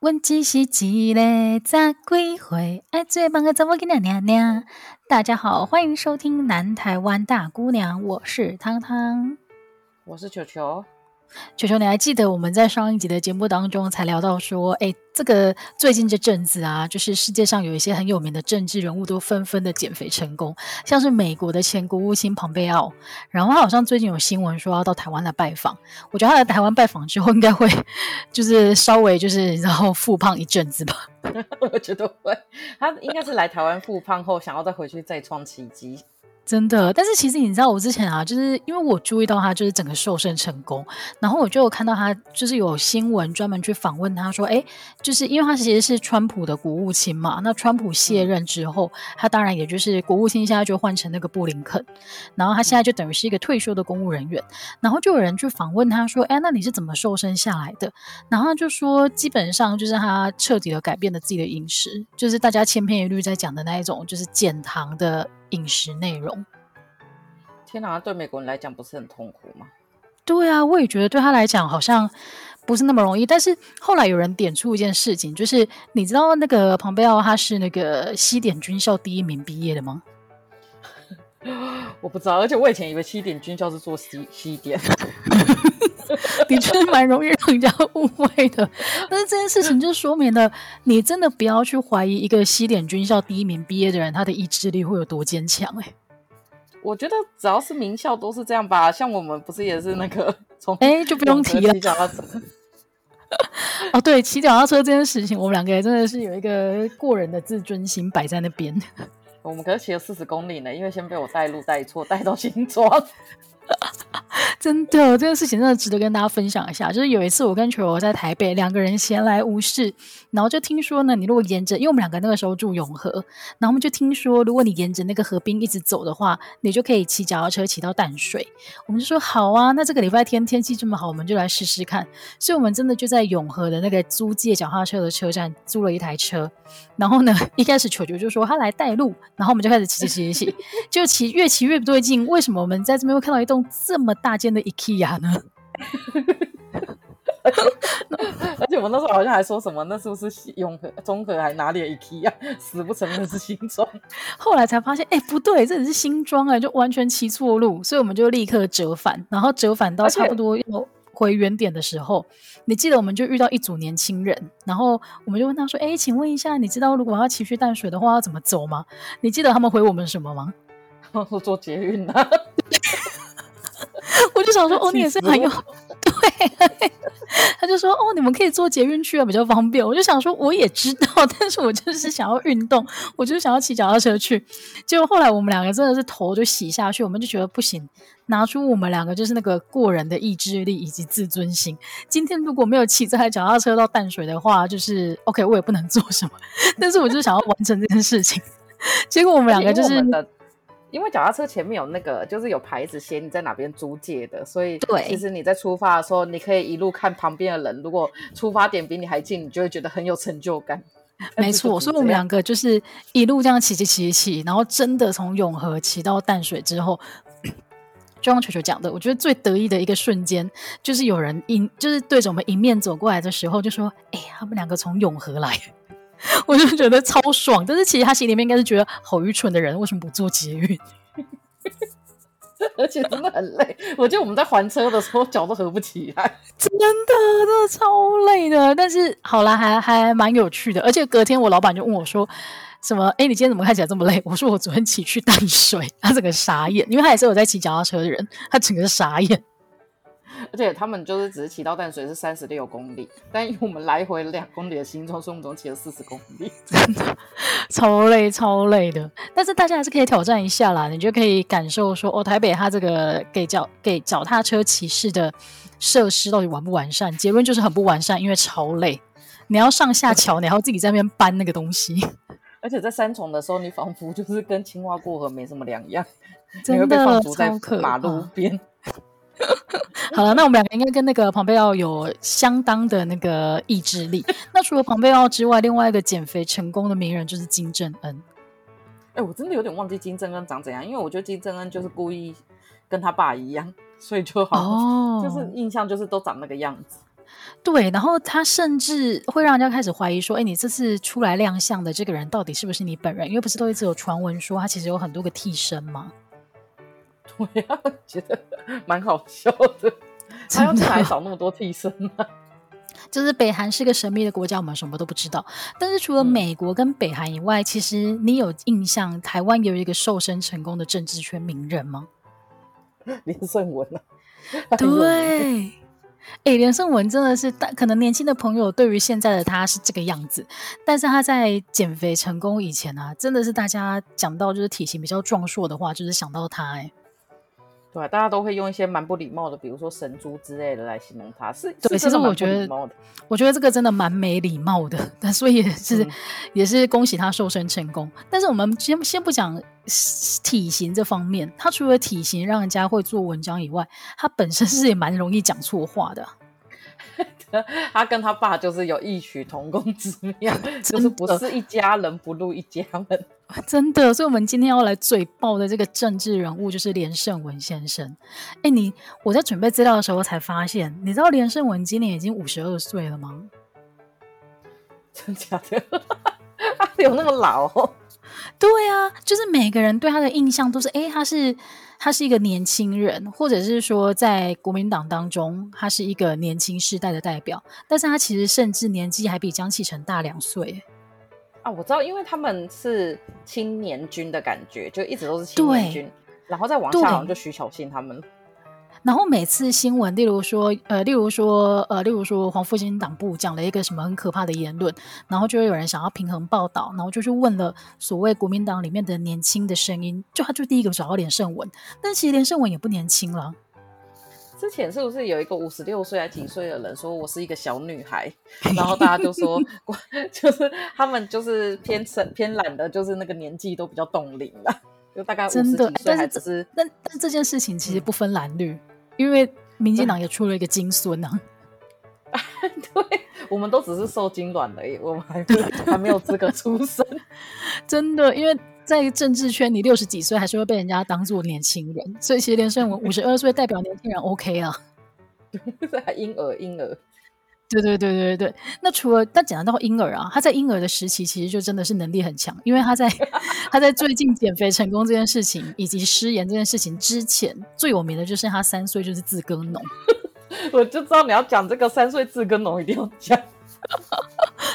问只是一个十几岁爱做梦的查某囡仔娘娘。大家好，欢迎收听南台湾大姑娘，我是汤汤，我是球球。球球，你还记得我们在上一集的节目当中才聊到说，哎，这个最近这阵子啊，就是世界上有一些很有名的政治人物都纷纷的减肥成功，像是美国的前国务卿庞贝奥，然后他好像最近有新闻说要到台湾来拜访，我觉得他来台湾拜访之后，应该会就是稍微就是然后复胖一阵子吧，我觉得会，他应该是来台湾复胖后，想要再回去再创奇迹。真的，但是其实你知道，我之前啊，就是因为我注意到他就是整个瘦身成功，然后我就有看到他就是有新闻专门去访问他说，哎，就是因为他其实是川普的国务卿嘛，那川普卸任之后，他当然也就是国务卿，现在就换成那个布林肯，然后他现在就等于是一个退休的公务人员，然后就有人去访问他说，哎，那你是怎么瘦身下来的？然后就说，基本上就是他彻底的改变了自己的饮食，就是大家千篇一律在讲的那一种，就是减糖的。饮食内容，天哪，对美国人来讲不是很痛苦吗？对啊，我也觉得对他来讲好像不是那么容易。但是后来有人点出一件事情，就是你知道那个庞贝奥他是那个西点军校第一名毕业的吗？我不知道，而且我以前以为西点军校是做西西点。的确蛮容易让人家误会的，但是这件事情就说明了，你真的不要去怀疑一个西点军校第一名毕业的人，他的意志力会有多坚强。哎，我觉得只要是名校都是这样吧，像我们不是也是那个从哎就不用提了。哦，对，骑脚踏车这件事情，我们两个也真的是有一个过人的自尊心摆在那边。我们可是骑了四十公里呢，因为先被我带路带错，带到新庄。真的，这件事情真的值得跟大家分享一下。就是有一次，我跟球球在台北，两个人闲来无事，然后就听说呢，你如果沿着，因为我们两个那个时候住永和，然后我们就听说，如果你沿着那个河滨一直走的话，你就可以骑脚踏车骑到淡水。我们就说好啊，那这个礼拜天天气这么好，我们就来试试看。所以，我们真的就在永和的那个租借脚踏车的车站租了一台车。然后呢，一开始球球就说他来带路，然后我们就开始骑骑骑骑，就骑越骑越不对劲。为什么我们在这边会看到一栋这么大间的 IKEA 呢？而且我那时候好像还说什么，那是不是永和、中和还哪里的 IKEA？死不承认是新庄。后来才发现，哎，不对，这里是新庄哎，就完全骑错路，所以我们就立刻折返，然后折返到差不多要回原点的时候，你记得我们就遇到一组年轻人，然后我们就问他说：“哎，请问一下，你知道如果要骑去淡水的话要怎么走吗？”你记得他们回我们什么吗？说坐捷运啊。我就想说，哦，你也是很有对。他就说，哦，你们可以坐捷运去啊，比较方便。我就想说，我也知道，但是我就是想要运动，我就是想要骑脚踏车去。结果后来我们两个真的是头就洗下去，我们就觉得不行，拿出我们两个就是那个过人的意志力以及自尊心。今天如果没有骑这台脚踏车到淡水的话，就是 OK，我也不能做什么。但是我就想要完成这件事情。结果我们两个就是。因为脚踏车前面有那个，就是有牌子写你在哪边租借的，所以对其实你在出发的时候，你可以一路看旁边的人。如果出发点比你还近，你就会觉得很有成就感。没错，所以我们两个就是一路这样骑骑骑骑，然后真的从永和骑到淡水之后，就像球球讲的，我觉得最得意的一个瞬间，就是有人迎，就是对着我们迎面走过来的时候，就说：“哎，他们两个从永和来。” 我就觉得超爽，但是其实他心里面应该是觉得好愚蠢的人，为什么不做捷运？而且真的很累，我觉得我们在还车的时候脚都合不起来，真的真的超累的。但是好啦，还还蛮有趣的。而且隔天我老板就问我说：“什么？哎，你今天怎么看起来这么累？”我说：“我昨天骑去淡水。”他整个傻眼，因为他也是有在骑脚踏车的人，他整个傻眼。而且他们就是只是骑到淡水是三十六公里，但因为我们来回两公里的行程，所以我们总骑了四十公里，真的超累超累的。但是大家还是可以挑战一下啦，你就可以感受说哦，台北它这个给脚给脚踏车骑士的设施到底完不完善？结论就是很不完善，因为超累。你要上下桥，你还要自己在那边搬那个东西，而且在三重的时候，你仿佛就是跟青蛙过河没什么两样，你会被放逐在马路边。好了，那我们两个应该跟那个庞贝奥有相当的那个意志力。那除了庞贝奥之外，另外一个减肥成功的名人就是金正恩。哎、欸，我真的有点忘记金正恩长怎样，因为我觉得金正恩就是故意跟他爸一样，所以就好，哦、就是印象就是都长那个样子。对，然后他甚至会让人家开始怀疑说：“哎，你这次出来亮相的这个人，到底是不是你本人？因为不是都一直有传闻说他其实有很多个替身吗？”对啊，觉得蛮好笑的。他要哪来 找那么多替身呢？就是北韩是个神秘的国家，我们什么都不知道。但是除了美国跟北韩以外，嗯、其实你有印象台湾有一个瘦身成功的政治圈名人吗？连胜文啊。对。哎，连胜文真的是，可能年轻的朋友对于现在的他是这个样子，但是他在减肥成功以前啊，真的是大家讲到就是体型比较壮硕的话，就是想到他哎。对，大家都会用一些蛮不礼貌的，比如说神猪之类的来形容他。是，对，其实我觉得，我觉得这个真的蛮没礼貌的。但所以也是，嗯、也是恭喜他瘦身成功。但是我们先先不讲体型这方面，他除了体型让人家会做文章以外，他本身是也蛮容易讲错话的。他跟他爸就是有异曲同工之妙，就是不是一家人不入一家门。真的，所以，我们今天要来嘴爆的这个政治人物就是连胜文先生。哎，你我在准备资料的时候才发现，你知道连胜文今年已经五十二岁了吗？真假的？他有那么老？对啊，就是每个人对他的印象都是，哎，他是他是一个年轻人，或者是说在国民党当中，他是一个年轻世代的代表。但是他其实甚至年纪还比江启臣大两岁。啊，我知道，因为他们是青年军的感觉，就一直都是青年军，然后再往下好像就徐巧芯他们。然后每次新闻，例如说，呃，例如说，呃，例如说，黄复兴党部讲了一个什么很可怕的言论，然后就会有人想要平衡报道，然后就去问了所谓国民党里面的年轻的声音，就他就第一个找到连胜文，但其实连胜文也不年轻了。之前是不是有一个五十六岁还几岁的人说我是一个小女孩，然后大家就说，就是他们就是偏懒偏懒的，就是那个年纪都比较冻龄了，就大概五十几岁还只是。但是但但这件事情其实不分蓝绿，嗯、因为民进党也出了一个金孙啊。对，我们都只是受精卵而已，我们还还没有资格出生。真的，因为。在政治圈，你六十几岁还是会被人家当做年轻人，所以其实连胜文五十二岁代表年轻人 OK 啊，婴儿婴儿，对对对对对。那除了他讲到婴儿啊，他在婴儿的时期其实就真的是能力很强，因为他在 他在最近减肥成功这件事情以及失言这件事情之前，最有名的就是他三岁就是自耕农。我就知道你要讲这个三岁自耕农一定要讲。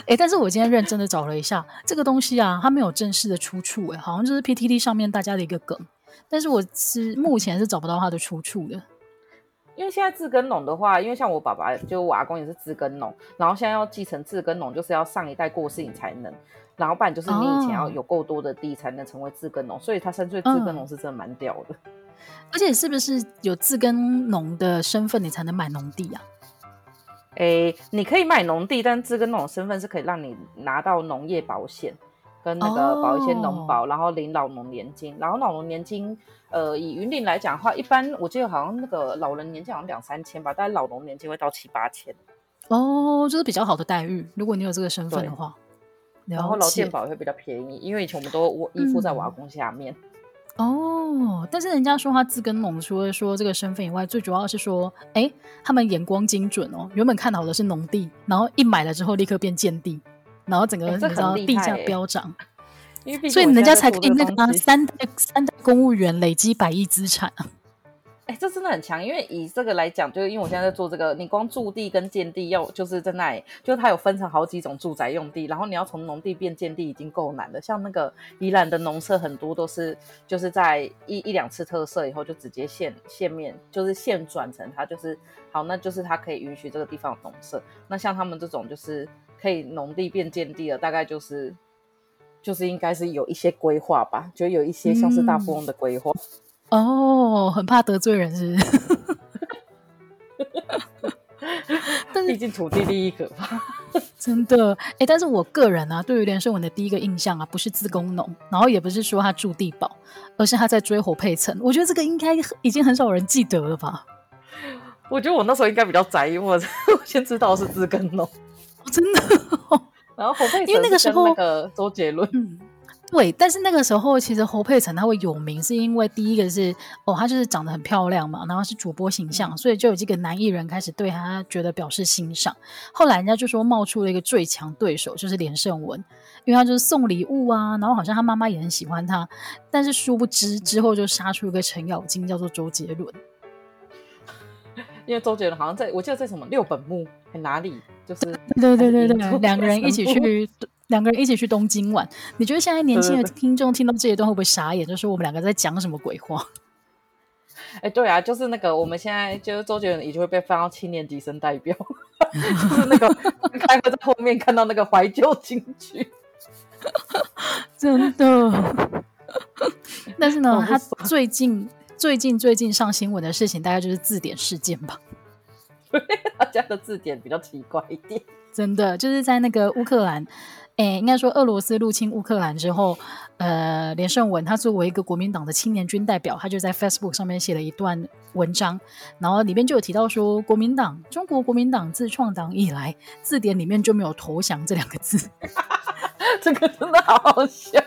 哎、欸，但是我今天认真的找了一下这个东西啊，它没有正式的出处，哎，好像就是 PTT 上面大家的一个梗，但是我是目前是找不到它的出处的。因为现在自耕农的话，因为像我爸爸就我阿公也是自耕农，然后现在要继承自耕农，就是要上一代过世你才能，然后不然就是你以前要有够多的地才能成为自耕农，哦、所以他三岁自耕农是真的蛮屌的、嗯。而且是不是有自耕农的身份你才能买农地啊？诶，你可以买农地，但这个那种身份是可以让你拿到农业保险，跟那个保一些农保，oh. 然后领老农年金。然后老农年金，呃，以云林来讲的话，一般我记得好像那个老人年金好像两三千吧，但是老农年金会到七八千。哦，oh, 就是比较好的待遇，如果你有这个身份的话。然后劳健保也会比较便宜，因为以前我们都依附在瓦工下面。嗯哦，但是人家说他自耕农，除了说这个身份以外，最主要是说，哎，他们眼光精准哦。原本看好的是农地，然后一买了之后立刻变建地，然后整个你知道地价飙涨，所以人家才可以那个三代三代公务员累积百亿资产啊。哎、欸，这真的很强，因为以这个来讲，就是因为我现在在做这个，你光驻地跟建地要就是在那里，就是它有分成好几种住宅用地，然后你要从农地变建地已经够难了。像那个宜兰的农舍很多都是就是在一一两次特色以后就直接现现面，就是现转成它就是好，那就是它可以允许这个地方有农舍。那像他们这种就是可以农地变建地的，大概就是就是应该是有一些规划吧，就有一些像是大富翁的规划。哦，很怕得罪人，是不是？但是毕竟土地利益可怕，真的。哎、欸，但是我个人啊，对于连胜文的第一个印象啊，不是自耕农，然后也不是说他住地堡，而是他在追火配蹭。我觉得这个应该已经很少人记得了吧？我觉得我那时候应该比较在意，我我先知道是自耕农，真的。然后侯佩岑，因为那个时候那个周杰伦。对，但是那个时候其实侯佩岑她会有名，是因为第一个是哦，她就是长得很漂亮嘛，然后是主播形象，所以就有几个男艺人开始对她觉得表示欣赏。后来人家就说冒出了一个最强对手，就是连胜文，因为他就是送礼物啊，然后好像他妈妈也很喜欢他，但是殊不知之后就杀出一个程咬金，叫做周杰伦。因为周杰伦好像在我记得在什么六本木还哪里，就是对对对对，两个人一起去。两个人一起去东京玩，你觉得现在年轻的听众听到这一段会不会傻眼？就是我们两个在讲什么鬼话？哎、欸，对啊，就是那个我们现在就是周杰伦已经会被放到七年级生代表，就是那个开会在后面看到那个怀旧金曲，真的。但是呢，他最近最近最近上新闻的事情，大概就是字典事件吧。他家的字典比较奇怪一点，真的就是在那个乌克兰。诶，应该说，俄罗斯入侵乌克兰之后，呃，连胜文他作为一个国民党的青年军代表，他就在 Facebook 上面写了一段文章，然后里面就有提到说，国民党，中国国民党自创党以来，字典里面就没有投降这两个字，这个真的好好笑。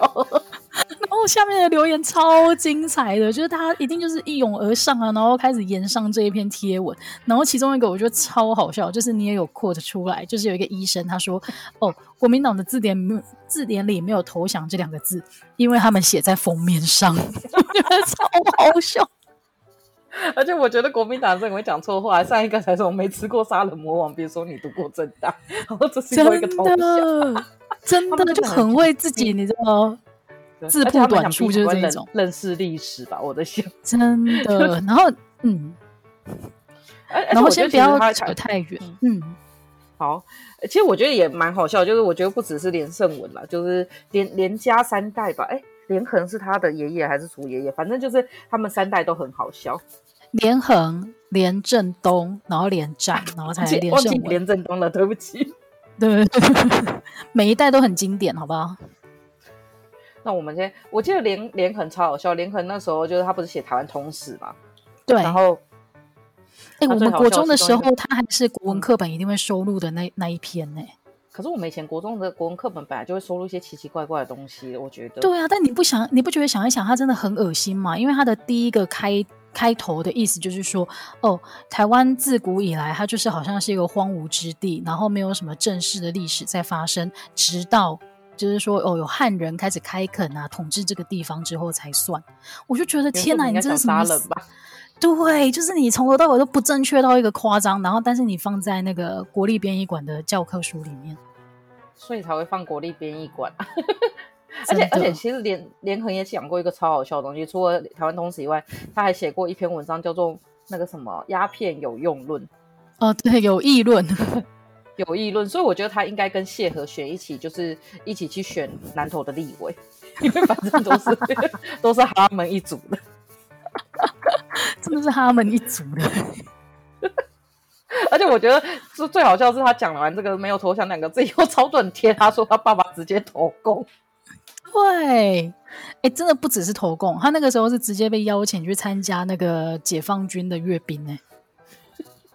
然后下面的留言超精彩的，就是他一定就是一涌而上啊，然后开始延上这一篇贴文。然后其中一个我觉得超好笑，就是你也有 quote 出来，就是有一个医生他说：“哦，国民党的字典字典里没有投降这两个字，因为他们写在封面上。”我觉得超好笑。而且我觉得国民党很会讲错话，上一个才说我没吃过杀人魔王，别说你读过政大，然后这是一个投降，真的，真的就很会自己，你知道吗？自曝短处就是这种认识历史吧，我的想真的。然后，嗯，然后先不要扯太远。嗯，好。其实我觉得也蛮好笑，就是我觉得不只是连胜文啦，就是连连家三代吧。哎，连横是他的爷爷还是祖爷爷？反正就是他们三代都很好笑。连横、连振东，然后连战，然后才连胜文。连振东了，对不起。对，每一代都很经典，好不好？那我们先，我记得连连横超好笑，连横那时候就是他不是写台湾通史嘛？对。然后，哎、欸，我们国中的时候，他还是国文课本一定会收录的那那一篇呢。可是我们以前国中的国文课本本来就会收录一些奇奇怪怪的东西，我觉得。对啊，但你不想，你不觉得想一想，他真的很恶心吗？因为他的第一个开开头的意思就是说，哦，台湾自古以来，它就是好像是一个荒芜之地，然后没有什么正式的历史在发生，直到。就是说，哦，有汉人开始开垦啊，统治这个地方之后才算。我就觉得天哪，你这是什么？对，就是你从头到尾都不正确到一个夸张，然后但是你放在那个国立编译馆的教科书里面，所以才会放国立编译馆。而且而且，其实连连横也讲过一个超好笑的东西，除了台湾通史以外，他还写过一篇文章，叫做那个什么鸦片有用论。哦，对，有议论。有议论，所以我觉得他应该跟谢和弦一起，就是一起去选南投的立委，因为反正都是 都是他们一组的，真的是他们一组的。而且我觉得是最好笑的是他讲完这个没有投降两个字以后，超多人贴他说他爸爸直接投共。对，哎、欸，真的不只是投共，他那个时候是直接被邀请去参加那个解放军的阅兵呢。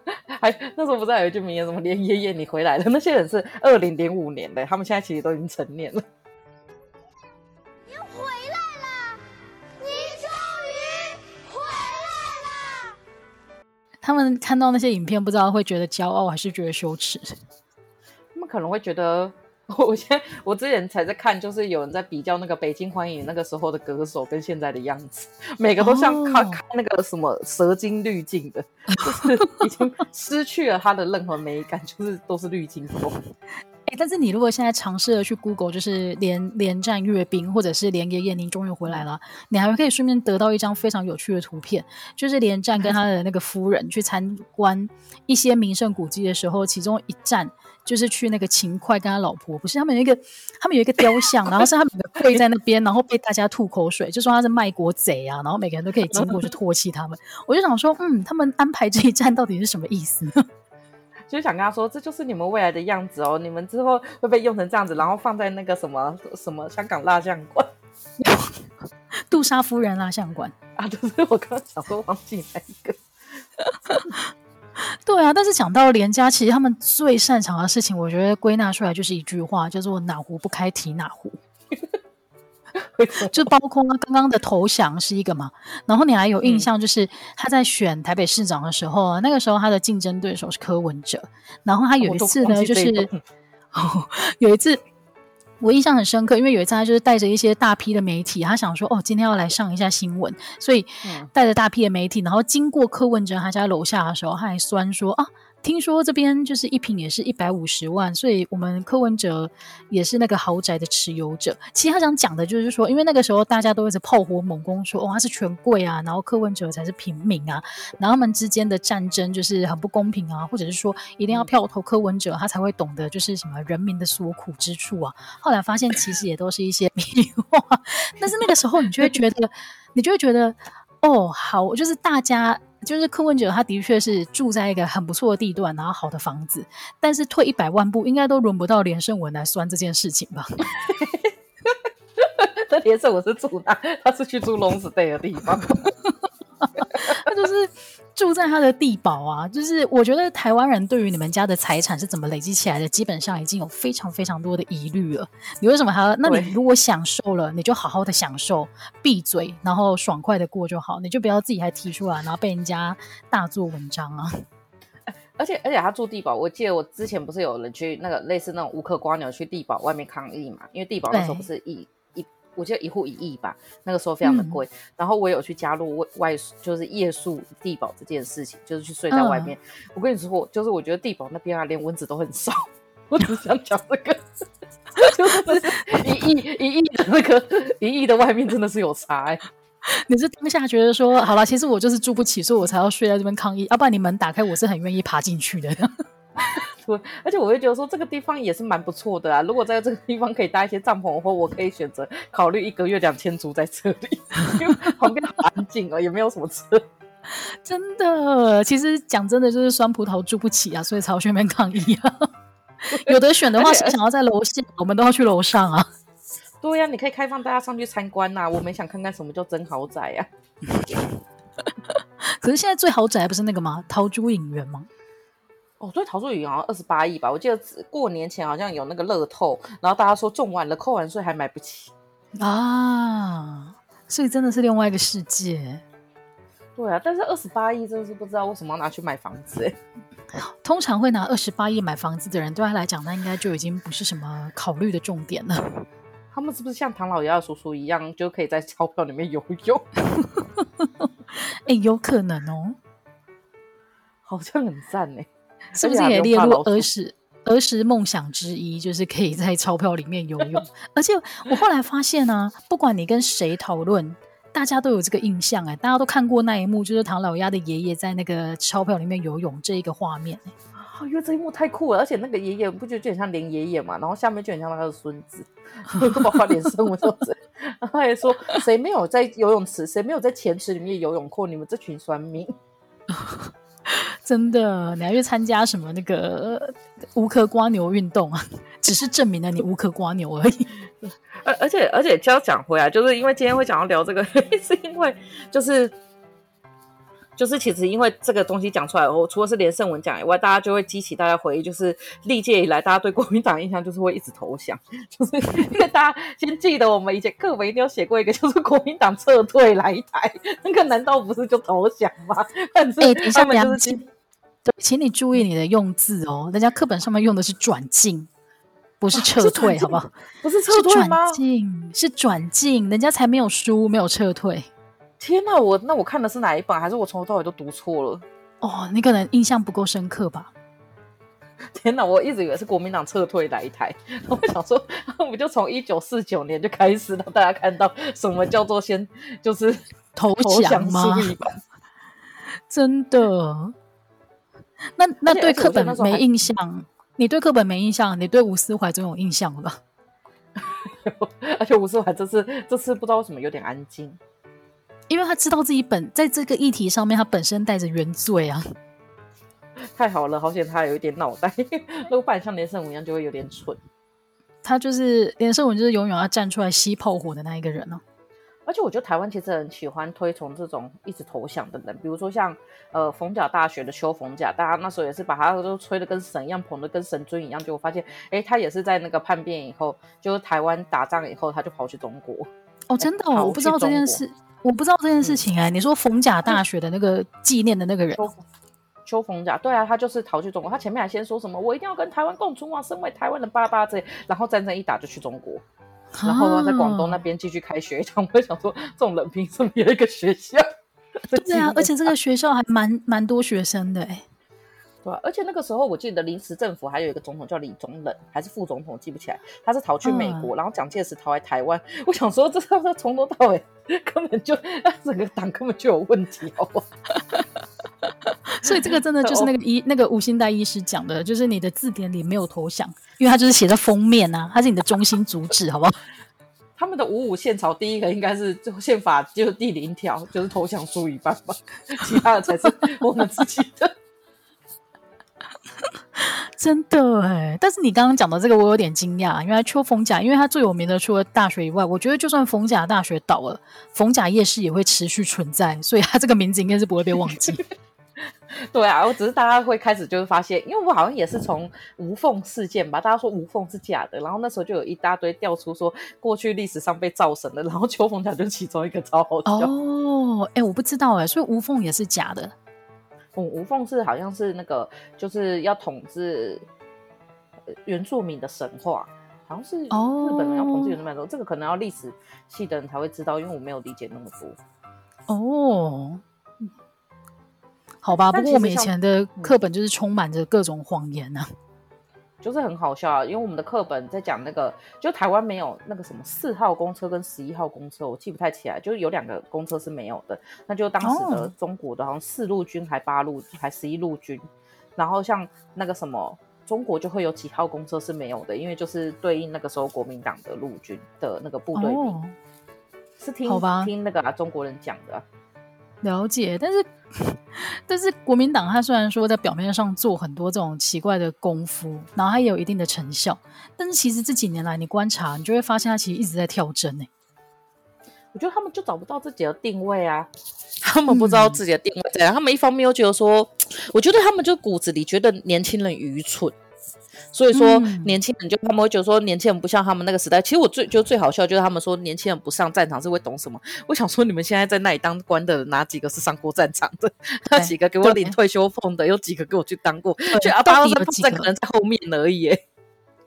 还那时候不是还有一句名言，什么连爷爷你回来了？那些人是二零零五年的，他们现在其实都已经成年了。你回来了，你终于回来了。他们看到那些影片，不知道会觉得骄傲还是觉得羞耻？他们可能会觉得。我现在我之前才在看，就是有人在比较那个北京欢迎那个时候的歌手跟现在的样子，每个都像看看那个什么蛇精滤镜的，就是已经 失去了他的任何美感，就是都是滤镜风。哎，但是你如果现在尝试了去 Google，就是连连战阅兵，或者是连爷爷您终于回来了，你还可以顺便得到一张非常有趣的图片，就是连战跟他的那个夫人去参观一些名胜古迹的时候，其中一站。就是去那个秦桧跟他老婆，不是他们有一个，他们有一个雕像，然后是他们跪在那边，然后被大家吐口水，就说他是卖国贼啊，然后每个人都可以经过去唾弃他们。我就想说，嗯，他们安排这一站到底是什么意思？就是想跟他说，这就是你们未来的样子哦，你们之后会被用成这样子，然后放在那个什么什么香港蜡像馆，杜莎夫人蜡像馆啊，就是我刚刚想说忘记哪一个。对啊，但是讲到连家，其实他们最擅长的事情，我觉得归纳出来就是一句话，叫做“哪壶不开提哪壶 ”。就包括刚刚的投降是一个嘛，然后你还有印象，就是他在选台北市长的时候，嗯、那个时候他的竞争对手是柯文哲，然后他有一次呢，就是、哦、有一次我印象很深刻，因为有一次他就是带着一些大批的媒体，他想说哦，今天要来上一下新闻，所以带着大批的媒体，然后经过柯文哲他家楼下的时候，他还酸说啊。听说这边就是一平也是一百五十万，所以我们柯文哲也是那个豪宅的持有者。其实他想讲的就是说，因为那个时候大家都一直炮火猛攻说，哦他是权贵啊，然后柯文哲才是平民啊，然后他们之间的战争就是很不公平啊，或者是说一定要票投柯文哲，他才会懂得就是什么人民的所苦之处啊。后来发现其实也都是一些屁话，但是那个时候你就会觉得，你就会觉得哦好，就是大家。就是柯文哲，他的确是住在一个很不错的地段，然后好的房子，但是退一百万步，应该都轮不到连胜文来酸这件事情吧？那连胜文是住哪？他是去住 long stay 的地方。他就是住在他的地堡啊，就是我觉得台湾人对于你们家的财产是怎么累积起来的，基本上已经有非常非常多的疑虑了。你为什么还要？那你如果享受了，你就好好的享受，闭嘴，然后爽快的过就好，你就不要自己还提出来，然后被人家大做文章啊。而且而且他住地堡，我记得我之前不是有人去那个类似那种乌克瓜牛去地堡外面抗议嘛？因为地堡那时候不是一。我记得一户一亿吧，那个时候非常的贵。嗯、然后我有去加入外外就是夜宿地堡这件事情，就是去睡在外面。嗯、我跟你说，就是我觉得地堡那边啊，连蚊子都很少。我只想讲这个，就是一亿一亿的那个一亿的外面真的是有差、欸。你是当下觉得说，好了，其实我就是住不起，所以我才要睡在这边抗议。要不然你门打开，我是很愿意爬进去的。对，而且我会觉得说这个地方也是蛮不错的啊。如果在这个地方可以搭一些帐篷的话，我可以选择考虑一个月两千租在这里，因为旁边很安静哦，也没有什么车。真的，其实讲真的，就是酸葡萄住不起啊，所以才要去那边抗议啊。有得选的话，是想要在楼下，我们都要去楼上啊。对呀、啊，你可以开放大家上去参观呐、啊。我们想看看什么叫真豪宅呀、啊。可是现在最豪宅不是那个吗？陶朱影园吗？哦，对，陶朱隐园好像二十八亿吧，我记得过年前好像有那个乐透，然后大家说中完了，扣完税还买不起啊，所以真的是另外一个世界。对啊，但是二十八亿真的是不知道为什么要拿去买房子哎。通常会拿二十八亿买房子的人，对他来讲，那应该就已经不是什么考虑的重点了。他们是不是像唐老鸭叔叔一样，就可以在钞票里面游泳？哎，有可能哦，好像很赞哎。是不是也列入儿时儿时梦想之一，就是可以在钞票里面游泳？而且我后来发现呢、啊，不管你跟谁讨论，大家都有这个印象哎，大家都看过那一幕，就是唐老鸭的爷爷在那个钞票里面游泳这一个画面。我觉得这一幕太酷了，而且那个爷爷不就就很像林爷爷嘛，然后下面就很像他的孙子，包括连胜文都是。然后他还说，谁没有在游泳池，谁没有在钱池里面游泳过？你们这群酸民。真的，你还去参加什么那个无壳瓜牛运动啊？只是证明了你无壳瓜牛而已。而而且而且，就要讲回来，就是因为今天会想要聊这个，是因为就是就是其实因为这个东西讲出来后，除了是连胜文讲以外，大家就会激起大家回忆，就是历届以来大家对国民党印象就是会一直投降，就是因为大家先记得我们以前课文一定要写过一个，就是国民党撤退来台，那个难道不是就投降吗？但是他们就是。欸对，请你注意你的用字哦。人家课本上面用的是转进，不是撤退，好不好？不是撤退吗？是转进，是转进，人家才没有输，没有撤退。天哪，我那我看的是哪一本？还是我从头到尾都读错了？哦，你可能印象不够深刻吧？天哪，我一直以为是国民党撤退来台。我想说，我们就从一九四九年就开始让大家看到什么叫做先就是投降吗？真的。那那对课本没印象，你对课本没印象，你对吴思怀总有印象了吧？而且吴思怀这次这次不知道为什么有点安静，因为他知道自己本在这个议题上面，他本身带着原罪啊。太好了，好险他有一点脑袋，如果不然像连胜文一样就会有点蠢。他就是连胜文，就是永远要站出来吸炮火的那一个人呢、啊。而且我觉得台湾其实很喜欢推崇这种一直投降的人，比如说像呃逢甲大学的邱逢甲，大家那时候也是把他都吹得跟神一样，捧得跟神尊一样，结果发现哎，他也是在那个叛变以后，就是台湾打仗以后，他就跑去中国。哦，真的、哦，我不知道这件事，我不知道这件事情哎、欸。嗯、你说逢甲大学的那个纪念的那个人，邱逢甲，对啊，他就是逃去中国。他前面还先说什么，我一定要跟台湾共存亡，身为台湾的爸爸这，然后战争一打就去中国，然后在广东那边继续开学校。我想说，这种人凭什么有一个学校？对啊，而且这个学校还蛮蛮多学生的哎、欸。对、啊，而且那个时候我记得临时政府还有一个总统叫李宗仁，还是副总统，记不起来。他是逃去美国，嗯、然后蒋介石逃来台湾。我想说，这他从头到尾 根本就 整个党根本就有问题哦。所以这个真的就是那个医 那个吴欣岱医师讲的，就是你的字典里没有投降，因为它就是写在封面啊，它是你的中心主旨，好不好？他们的五五宪草第一个应该是就宪法就是第零条，就是投降输一半吧，其他的才是我们自己的。真的哎，但是你刚刚讲的这个我有点惊讶，原来邱逢甲，因为他最有名的除了大学以外，我觉得就算逢甲大学倒了，逢甲夜市也会持续存在，所以他这个名字应该是不会被忘记。对啊，我只是大家会开始就是发现，因为我好像也是从无缝事件吧，大家说无缝是假的，然后那时候就有一大堆调出说过去历史上被造神的，然后邱逢甲就是其中一个超好笑哦，哎，我不知道哎，所以无缝也是假的。吴吴凤是好像是那个就是要统治原住民的神话，好像是日本人要统治原住民这个可能要历史系的人才会知道，因为我没有理解那么多。哦，好吧，不过我们以前的课本就是充满着各种谎言啊。就是很好笑啊，因为我们的课本在讲那个，就台湾没有那个什么四号公车跟十一号公车，我记不太起来，就是有两个公车是没有的。那就当时的中国的好像四路军还八路还十一路军，然后像那个什么中国就会有几号公车是没有的，因为就是对应那个时候国民党的陆军的那个部队名，哦、是听好听那个、啊、中国人讲的、啊。了解，但是 但是国民党他虽然说在表面上做很多这种奇怪的功夫，然后他也有一定的成效，但是其实这几年来你观察，你就会发现他其实一直在跳针呢。我觉得他们就找不到自己的定位啊，他们不知道自己的定位在哪，嗯、他们一方面又觉得说，我觉得他们就骨子里觉得年轻人愚蠢。所以说，年轻人就他们会觉得说，年轻人不像他们那个时代。其实我最觉得最好笑就是他们说，年轻人不上战场是会懂什么？我想说，你们现在在那里当官的哪几个是上过战场的？那几个给我领退休俸的，有几个给我去当过？就啊，到底有几个可能在后面而已。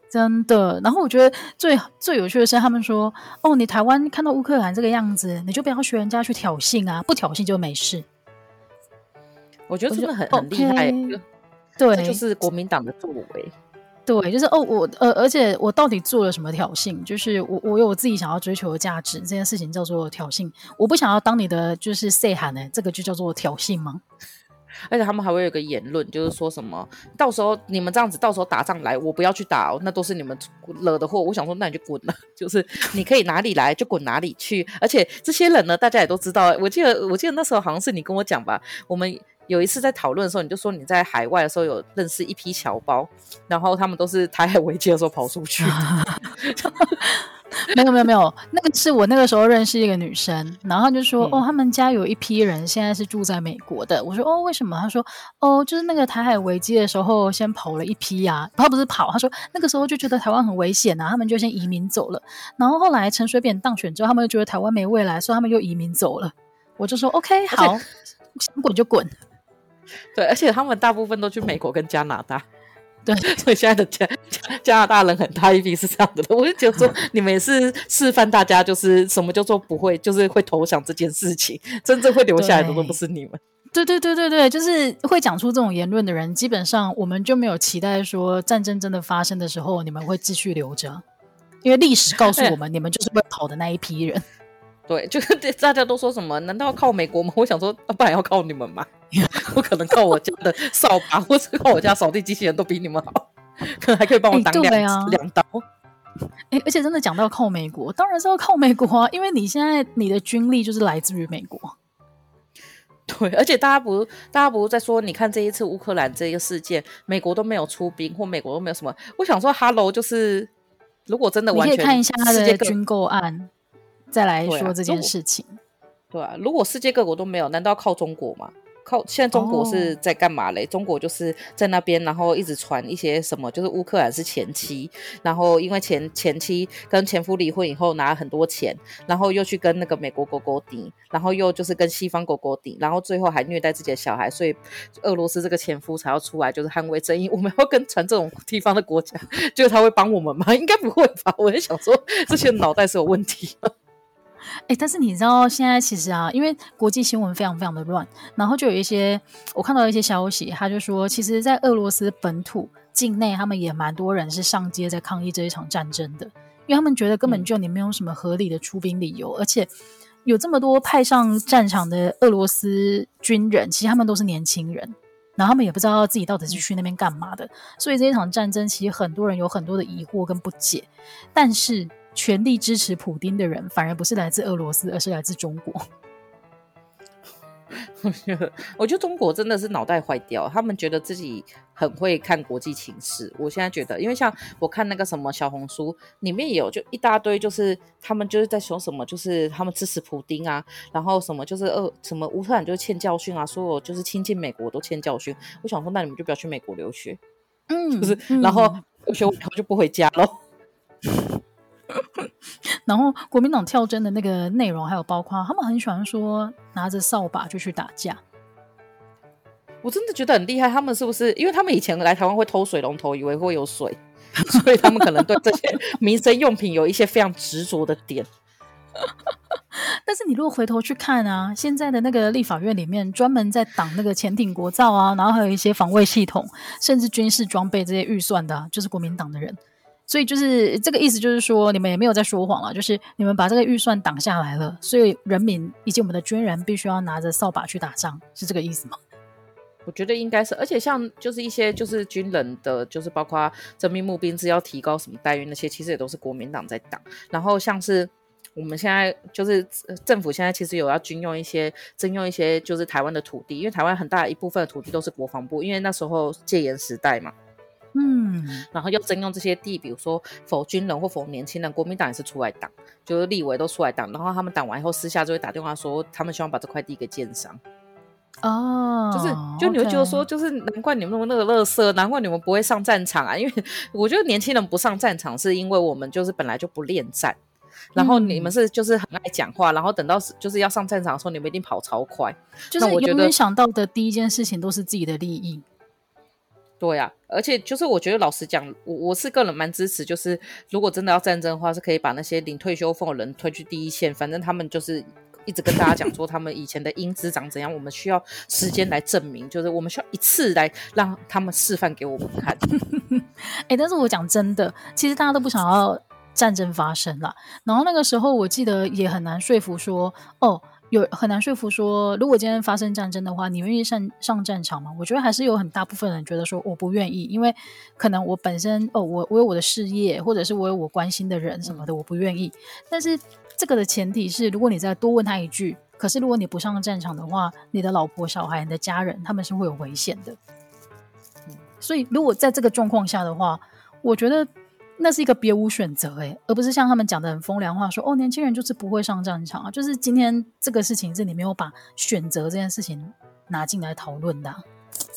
真的。然后我觉得最最有趣的是，他们说：“哦，你台湾看到乌克兰这个样子，你就不要学人家去挑衅啊，不挑衅就没事。”我觉得真的很很厉害。对，这就是国民党的作为。对，就是哦，我呃，而且我到底做了什么挑衅？就是我我有我自己想要追求的价值，这件事情叫做挑衅。我不想要当你的就是细汉呢，这个就叫做挑衅吗？而且他们还会有个言论，就是说什么到时候你们这样子，到时候打仗来，我不要去打哦，那都是你们惹的祸。我想说，那你就滚了，就是你可以哪里来就滚哪里去。而且这些人呢，大家也都知道。我记得我记得那时候好像是你跟我讲吧，我们。有一次在讨论的时候，你就说你在海外的时候有认识一批侨胞，然后他们都是台海危机的时候跑出去。没有没有没有，那个是我那个时候认识一个女生，然后他就说、嗯、哦，他们家有一批人现在是住在美国的。我说哦，为什么？她说哦，就是那个台海危机的时候先跑了一批呀、啊，他不是跑，他说那个时候就觉得台湾很危险啊，他们就先移民走了。然后后来陈水扁当选之后，他们就觉得台湾没未来，所以他们又移民走了。我就说 OK，好，想滚就滚。对，而且他们大部分都去美国跟加拿大，对，所以现在的加 加拿大人很大一批是这样的。我就觉得说，你们也是示范大家就是什么叫做不会，就是会投降这件事情，真正会留下来的都不是你们。对对对对对，就是会讲出这种言论的人，基本上我们就没有期待说战争真的发生的时候你们会继续留着，因为历史告诉我们，你们就是会跑的那一批人。对，就是 大家都说什么？难道要靠美国吗？我想说，啊、不然要靠你们吗？我可能靠我家的扫把，或是靠我家扫地机器人都比你们好，可能还可以帮我挡两两、欸啊、刀。哎，而且真的讲到靠美国，当然是要靠美国啊，因为你现在你的军力就是来自于美国。对，而且大家不，大家不是在说，你看这一次乌克兰这个事件，美国都没有出兵，或美国都没有什么。我想说，Hello，就是如果真的完全，你可以看一下他的军购案。再来说这件事情，对啊，如果世界各国都没有，难道要靠中国吗？靠，现在中国是在干嘛嘞？Oh. 中国就是在那边，然后一直传一些什么，就是乌克兰是前妻，然后因为前前妻跟前夫离婚以后拿了很多钱，然后又去跟那个美国狗狗顶，然后又就是跟西方狗狗顶，然后最后还虐待自己的小孩，所以俄罗斯这个前夫才要出来就是捍卫正义。我们要跟传这种地方的国家，就他会帮我们吗？应该不会吧？我在想说，这些脑袋是有问题。哎，但是你知道现在其实啊，因为国际新闻非常非常的乱，然后就有一些我看到一些消息，他就说，其实，在俄罗斯本土境内，他们也蛮多人是上街在抗议这一场战争的，因为他们觉得根本就你没有什么合理的出兵理由，嗯、而且有这么多派上战场的俄罗斯军人，其实他们都是年轻人，然后他们也不知道自己到底是去那边干嘛的，所以这一场战争其实很多人有很多的疑惑跟不解，但是。全力支持普丁的人，反而不是来自俄罗斯，而是来自中国。我觉得中国真的是脑袋坏掉，他们觉得自己很会看国际情势。我现在觉得，因为像我看那个什么小红书里面也有，就一大堆，就是他们就是在说什么，就是他们支持普丁啊，然后什么就是呃什么乌克兰就是欠教训啊，说我就是亲近美国都欠教训。我想说，那你们就不要去美国留学，嗯，就是，嗯、然后留学完以后就不回家喽。然后国民党跳针的那个内容，还有包括他们很喜欢说拿着扫把就去打架，我真的觉得很厉害。他们是不是因为他们以前来台湾会偷水龙头，以为会有水，所以他们可能对这些民生用品有一些非常执着的点。但是你如果回头去看啊，现在的那个立法院里面专门在挡那个潜艇国造啊，然后还有一些防卫系统，甚至军事装备这些预算的啊，就是国民党的人。所以就是这个意思，就是说你们也没有在说谎了，就是你们把这个预算挡下来了，所以人民以及我们的军人必须要拿着扫把去打仗，是这个意思吗？我觉得应该是，而且像就是一些就是军人的，就是包括征兵募兵制要提高什么待遇那些，其实也都是国民党在挡。然后像是我们现在就是政府现在其实有要军用一些征用一些就是台湾的土地，因为台湾很大一部分的土地都是国防部，因为那时候戒严时代嘛。嗯，然后要征用这些地，比如说否军人或否年轻人，国民党也是出来挡，就是立委都出来挡，然后他们挡完以后，私下就会打电话说，他们希望把这块地给建商。哦，就是，就你会觉得说，就是难怪你们那么那个乐色，难怪你们不会上战场啊，因为我觉得年轻人不上战场，是因为我们就是本来就不恋战，然后你们是就是很爱讲话，然后等到就是要上战场的时候，你们一定跑超快，就。是我永远想到的第一件事情都是自己的利益。对呀、而且就是我觉得老实讲，我我是个人蛮支持，就是如果真的要战争的话，是可以把那些领退休俸的人推去第一线，反正他们就是一直跟大家讲说他们以前的英姿长怎样，我们需要时间来证明，就是我们需要一次来让他们示范给我们看。哎、但是我讲真的，其实大家都不想要战争发生啦，然后那个时候我记得也很难说服说，哦。有很难说服说，如果今天发生战争的话，你愿意上上战场吗？我觉得还是有很大部分人觉得说我不愿意，因为可能我本身哦，我我有我的事业，或者是我有我关心的人什么的，我不愿意。但是这个的前提是，如果你再多问他一句，可是如果你不上战场的话，你的老婆、小孩、你的家人，他们是会有危险的。所以如果在这个状况下的话，我觉得。那是一个别无选择诶、而不是像他们讲的很风凉话说，哦，年轻人就是不会上战场啊。就是今天这个事情是你没有把选择这件事情拿进来讨论的、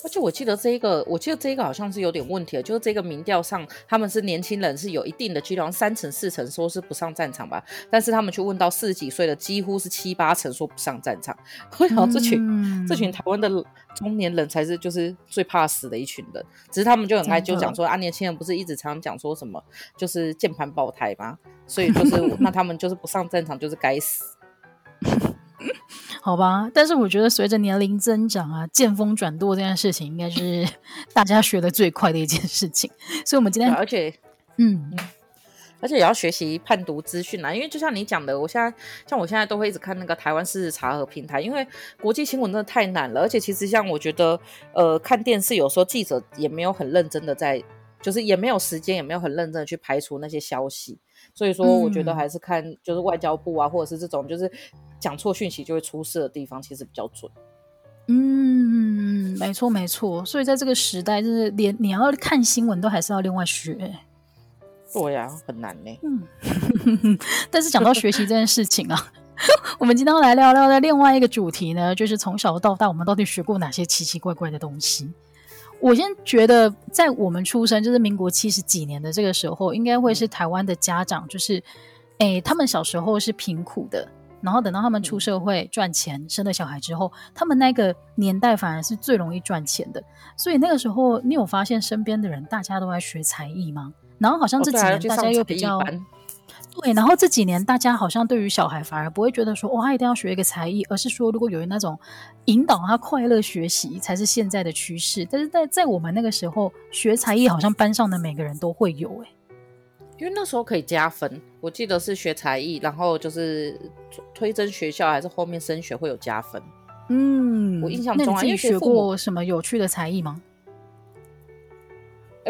而且我记得这一个，我记得这一个好像是有点问题的，就是这个民调上他们是年轻人是有一定的几率，三成四成说是不上战场吧，但是他们去问到四十几岁的，几乎是七八成说不上战场。我想这群、嗯、这群台湾的中年人才是就是最怕死的一群人，只是他们就很爱就讲说啊，年轻人不是一直常常讲说什么就是键盘爆胎吗？所以就是那他们就是不上战场就是该死。好吧，但是我觉得随着年龄增长啊，见风转舵这件事情应该是 大家学的最快的一件事情。所以，我们今天而且，嗯，而且也要学习判读资讯啊，因为就像你讲的，我现在像我现在都会一直看那个台湾事实查核平台，因为国际新闻真的太难了。而且，其实像我觉得，呃，看电视有时候记者也没有很认真的在，就是也没有时间，也没有很认真的去排除那些消息。所以说，我觉得还是看就是外交部啊，或者是这种就是。讲错讯息就会出事的地方，其实比较准。嗯，没错没错。所以在这个时代，就是连你要看新闻都还是要另外学。对呀、啊，很难呢。嗯，但是讲到学习这件事情啊，我们今天要来聊聊的另外一个主题呢，就是从小到大我们到底学过哪些奇奇怪怪的东西。我先觉得，在我们出生就是民国七十几年的这个时候，应该会是台湾的家长，就是，诶，他们小时候是贫苦的，然后等到他们出社会赚钱，生了小孩之后，他们那个年代反而是最容易赚钱的。所以那个时候，你有发现身边的人大家都在学才艺吗？然后好像这几年大家又比较。对，然后这几年大家好像对于小孩反而不会觉得说，哇，他一定要学一个才艺，而是说，如果有那种引导他快乐学习，才是现在的趋势。但是在在我们那个时候，学才艺好像班上的每个人都会有，哎，因为那时候可以加分。我记得是学才艺，然后就是推甄学校还是后面升学会有加分。嗯，我印象中，那你自己学过什么有趣的才艺吗？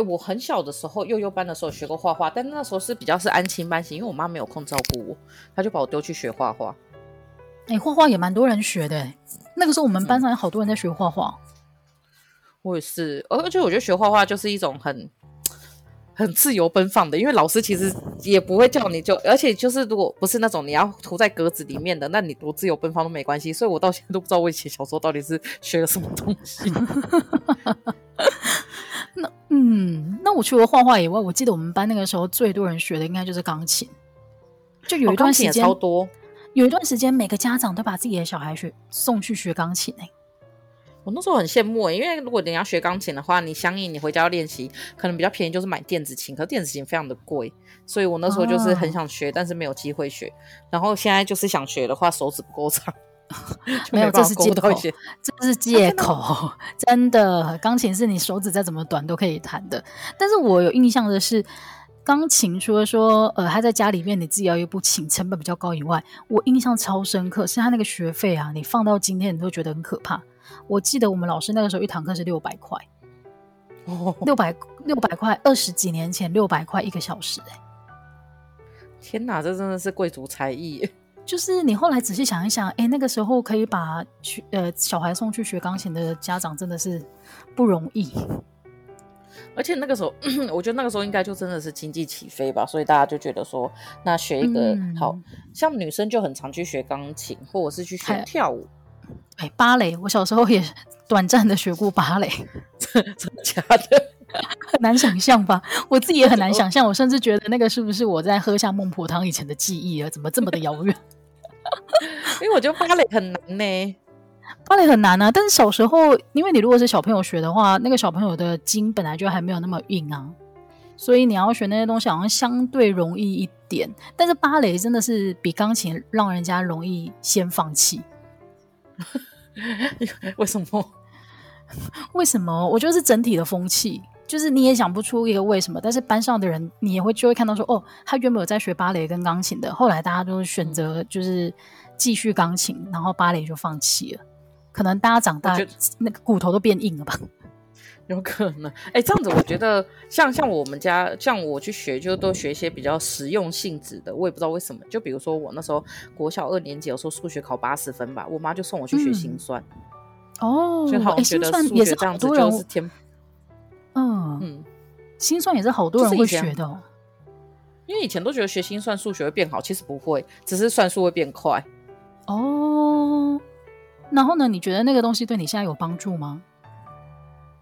哎，我很小的时候，幼幼班的时候学过画画，但那时候是比较是安亲班型，因为我妈没有空照顾我，她就把我丢去学画画。哎，画画也蛮多人学的，那个时候我们班上有好多人在学画画。嗯，我也是，而且我觉得学画画就是一种很很自由奔放的，因为老师其实也不会叫你就，而且就是如果不是那种你要涂在格子里面的，那你多自由奔放都没关系。所以我到现在都不知道我以前小时候到底是学了什么东西。那嗯，那我除了画画以外，我记得我们班那个时候最多人学的应该就是钢琴，就有一段时间、哦、超多，有一段时间每个家长都把自己的小孩学送去学钢琴诶、欸。我那时候很羡慕诶，因为如果你要学钢琴的话，你相应你回家要练习，可能比较便宜就是买电子琴，可是电子琴非常的贵，所以我那时候就是很想学，哦、但是没有机会学。然后现在就是想学的话，手指不够长。没有，这是借口，这是借口。真的，钢琴是你手指再怎么短都可以弹的。但是我有印象的是，钢琴除了说，呃，他在家里面你自己要一部琴，成本比较高以外，我印象超深刻，是他那个学费啊，你放到今天你都觉得很可怕。我记得我们老师那个时候一堂课是六百块，六百六百块，二十几年前六百块一个小时，欸，天哪，这真的是贵族才艺。就是你后来仔细想一想，哎，那个时候可以把学呃小孩送去学钢琴的家长真的是不容易，而且那个时候，我觉得那个时候应该就真的是经济起飞吧，所以大家就觉得说，那学一个、嗯、好像女生就很常去学钢琴，或者是去学跳舞，哎，芭蕾，我小时候也短暂的学过芭蕾，真的假的？很难想象吧？我自己也很难想象，我甚至觉得那个是不是我在喝下孟婆汤以前的记忆啊？怎么这么的遥远？因为我觉得芭蕾很难呢，芭蕾很难啊。但是小时候，因为你如果是小朋友学的话，那个小朋友的筋本来就还没有那么硬啊，所以你要学那些东西好像相对容易一点。但是芭蕾真的是比钢琴让人家容易先放弃。为什么？为什么？我觉得是整体的风气。就是你也想不出一个为什么，但是班上的人你也会就会看到说，哦，他原本有在学芭蕾跟钢琴的，后来大家都选择就是继续钢琴，然后芭蕾就放弃了。可能大家长大那个骨头都变硬了吧？有可能。哎、欸，这样子我觉得像像我们家像我去学，就都学一些比较实用性质的。我也不知道为什么，就比如说我那时候国小二年级，有时候数学考八十分吧，我妈就送我去学心算。嗯、哦，就好像觉得数学这样子就是天。嗯嗯，心算也是好多人会学的，哦，因为以前都觉得学心算数学会变好，其实不会，只是算数会变快。哦，然后呢？你觉得那个东西对你现在有帮助吗？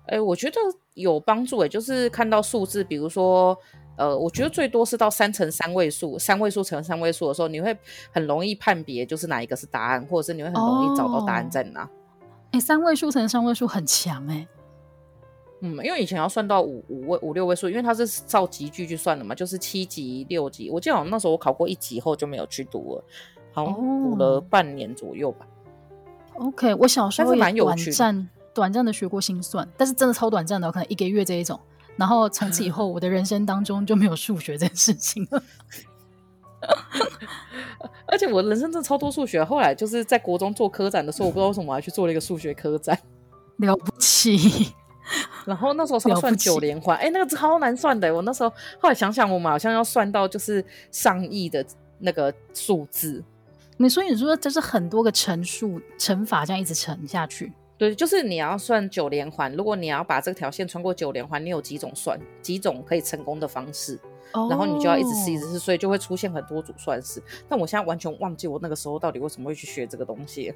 哎、欸，我觉得有帮助。哎，就是看到数字，比如说，呃，我觉得最多是到三乘三位数，三位数乘三位数的时候，你会很容易判别就是哪一个是答案，或者是你会很容易找到答案在哪。哎、哦欸，三位数乘三位数很强哎。嗯，因为以前要算到五五位五六位数，因为它是照级距去算的嘛，就是七级六级。我记得好像那时候我考过一级后就没有去读了，好像读了半年左右吧。哦、OK，我小时候也短暂短暂的学过心算，但是真的超短暂的，可能一个月这一种。然后从此以后，我的人生当中就没有数学这件事情了。而且我人生真的超多数学，后来就是在国中做科展的时候，我不知道为什么我还去做了一个数学科展，了不起。然后那时候要算九连环，哎，那个超难算的。我那时候后来想想，我们好像要算到就是上亿的那个数字。你说你说这是很多个乘数乘法这样一直乘下去？对，就是你要算九连环。如果你要把这条线穿过九连环，你有几种算几种可以成功的方式，哦、然后你就要一直试一直试，所以就会出现很多组算式。但我现在完全忘记我那个时候到底为什么会去学这个东西，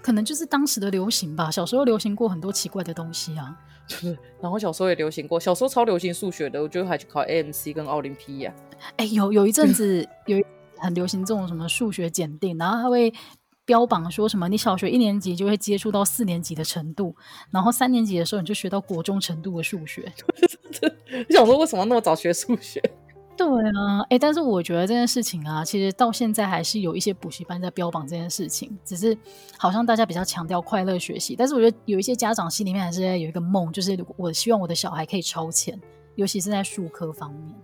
可能就是当时的流行吧。小时候流行过很多奇怪的东西啊，就是，然后小时候也流行过，小时候超流行数学的，我觉得还去考 AMC 跟奥林匹亚。哎，有有一阵子有很流行这种什么数学检定，然后他会。标榜说什么？你小学一年级就会接触到四年级的程度，然后三年级的时候你就学到国中程度的数学。你想说为什么那么早学数学？对啊，哎、欸，但是我觉得这件事情啊，其实到现在还是有一些补习班在标榜这件事情，只是好像大家比较强调快乐学习。但是我觉得有一些家长心里面还是有一个梦，就是我希望我的小孩可以超前，尤其是在数科方面。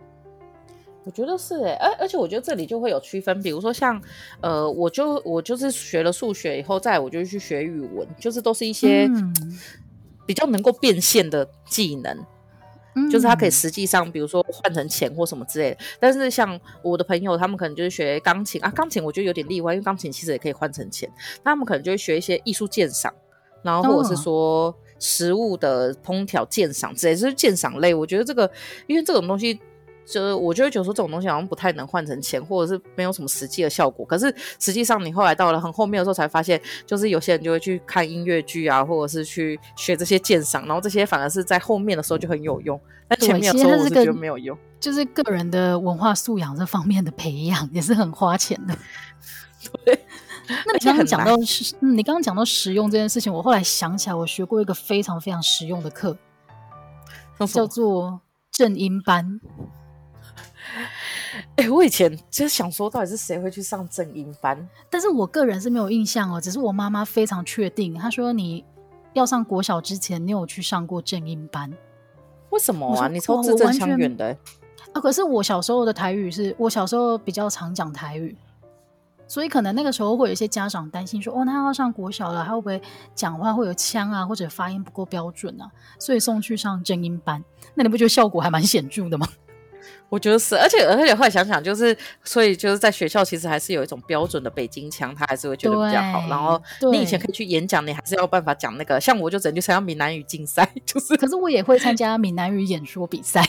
我觉得是哎，而而且我觉得这里就会有区分，比如说像，呃，我就我就是学了数学以后，再我就去学语文，就是都是一些比较能够变现的技能，嗯、就是它可以实际上，比如说换成钱或什么之类的。但是像我的朋友，他们可能就是学钢琴啊，钢琴我觉得有点例外，因为钢琴其实也可以换成钱。那他们可能就会学一些艺术鉴赏，然后或者是说食物的烹调鉴赏之类，就是鉴赏类。我觉得这个，因为这种东西。就是我就会觉得说这种东西好像不太能换成钱，或者是没有什么实际的效果。可是实际上你后来到了很后面的时候才发现，就是有些人就会去看音乐剧啊，或者是去学这些鉴赏，然后这些反而是在后面的时候就很有用。但前面的时候我是觉得没有用，就是个人的文化素养这方面的培养也是很花钱的。对，那你刚刚讲到是，嗯，你刚刚讲到实用这件事情，我后来想起来，我学过一个非常非常实用的课，叫做正音班。哎、欸，我以前就想说，到底是谁会去上正音班？但是我个人是没有印象哦。只是我妈妈非常确定，她说你要上国小之前，你有去上过正音班？为什么啊？你超字正腔圆的啊！可是我小时候的台语是我小时候比较常讲台语，所以可能那个时候会有一些家长担心说，哦，那要上国小了，他会不会讲话会有腔啊，或者发音不够标准啊？所以送去上正音班。那你不觉得效果还蛮显著的吗？我觉得是，而且而且后来想想，就是所以就是在学校其实还是有一种标准的北京腔，他还是会觉得比较好。然后你以前可以去演讲，你还是要有办法讲那个。像我就只能去参加闽南语竞赛，就是。可是我也会参加闽南语演说比赛。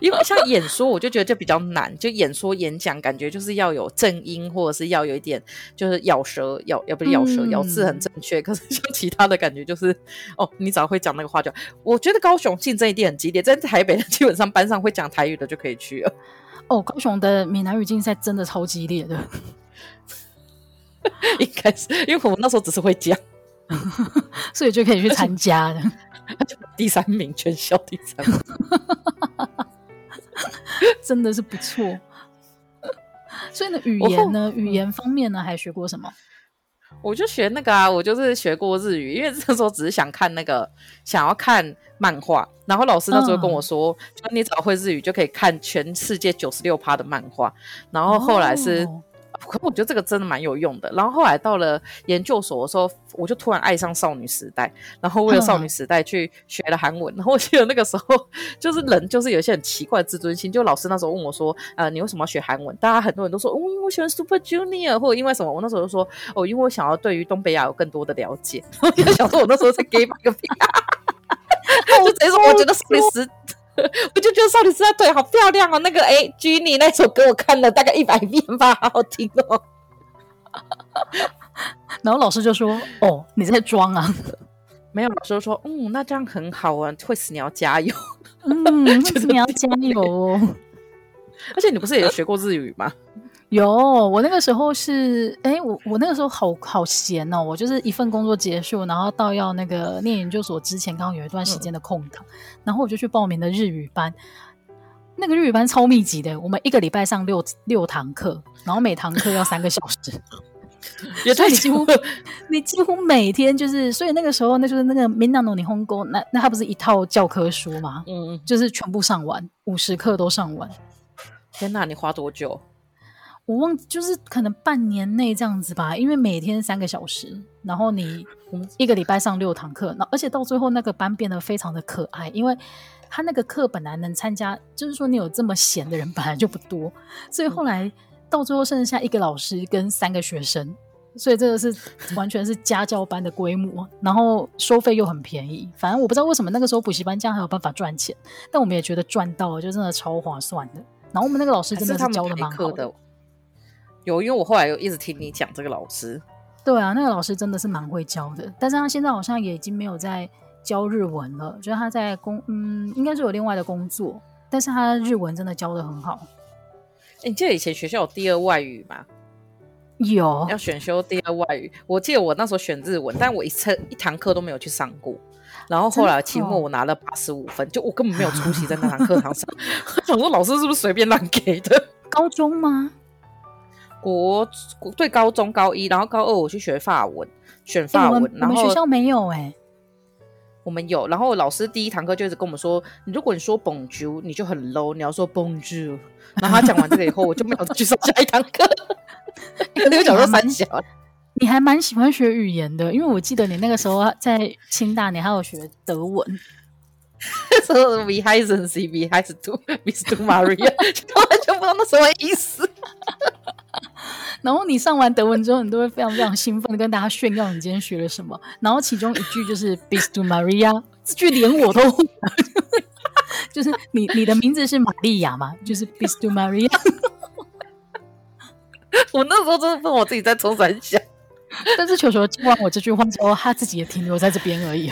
因为像演说，我就觉得就比较难。就演说演讲，感觉就是要有正音，或者是要有一点，就是咬舌，咬要不是咬舌，咬字很正确。可是像其他的感觉，就是哦，你只要会讲那个话就。我觉得高雄竞争一定很激烈，在台北基本上班上会讲台语的就可以去了。哦，高雄的闽南语竞赛真的超激烈的，应该是因为我们那时候只是会讲，所以就可以去参加的。第三名，全校第三名。真的是不错，所以呢，语言呢，语言方面呢，还学过什么？我就学那个啊，我就是学过日语，因为那时候只是想看那个，想要看漫画，然后老师那时候跟我说，嗯、就你只要会日语就可以看全世界九十六趴的漫画，然后后来是。哦可我觉得这个真的蛮有用的。然后后来到了研究所的时候，我就突然爱上少女时代，然后为了少女时代去学了韩文。然后我记得那个时候，就是人就是有一些很奇怪的自尊心。就老师那时候问我说：“呃，你为什么要学韩文？”大家很多人都说：“哦，因为我喜欢 Super Junior，或者因为什么？”我那时候就说：“哦，因为我想要对于东北亚有更多的了解。”然后我就想说，我那时候在 gay 个屁啊！就直接说，我觉得少女时。我就觉得少女时代腿好漂亮哦，那个哎，Jennie 那首歌我看了大概一百遍吧，好好听哦。然后老师就说：“哦，你在装啊？” 没有，老师就说：“嗯，那这样很好啊，会死你要加油。”嗯，会死你要加油哦。而且你不是也学过日语吗？有，我那个时候是，哎，我我那个时候好好闲哦，我就是一份工作结束，然后到要那个念研究所之前，刚好有一段时间的空档，嗯、然后我就去报名的日语班。那个日语班超密集的，我们一个礼拜上六六堂课，然后每堂课要三个小时，也太几乎你几乎每天就是，所以那个时候那就是那个 Minna no Nihongo，那那它不是一套教科书吗？嗯，就是全部上完，五十课都上完。天哪，你花多久？我忘，就是可能半年内这样子吧，因为每天三个小时，然后你 一个礼拜上六堂课，那而且到最后那个班变得非常的可爱，因为他那个课本来能参加，就是说你有这么闲的人本来就不多，所以后来到最后剩下一个老师跟三个学生，所以这个是 完全是家教班的规模，然后收费又很便宜。反正我不知道为什么那个时候补习班这样还有办法赚钱，但我们也觉得赚到了，就真的超划算的。然后我们那个老师真的是教的蛮好的。有，因为我后来有一直听你讲这个老师。对啊，那个老师真的是蛮会教的，但是他现在好像也已经没有在教日文了，就是他在工，嗯，应该是有另外的工作，但是他日文真的教的很好。欸，你记得以前学校有第二外语吗？有，要选修第二外语。我记得我那时候选日文，但我一次一堂课都没有去上过。然后后来期末我拿了八十五分，就我根本没有出席在那堂课堂上。我想说老师是不是随便乱给的？高中吗？国对高中高一，然后高二我去学法文，选法文。欸、然后我们学校没有哎、欸，我们有。然后老师第一堂课就一直跟我们说，如果你说 Bonjour，你就很 low，你要说 Bonjour。然后他讲完这个以后，我就没有再去上下一堂课。因为讲说三小，你还蛮喜欢学语言的，因为我记得你那个时候在清大，你还有学德文。说 We heißen Sie, wie heißt du, bist du Maria？就完全不知道那什么意思。然后你上完德文之后，你都会非常非常兴奋的跟大家炫耀你今天学了什么。然后其中一句就是 bist du Maria，这句连我都会，就是你你的名字是玛利亚嘛？就是 bist du Maria。我那时候真的问我自己在冲三下，但是球球听完我这句话之后，他自己也停留在这边而已。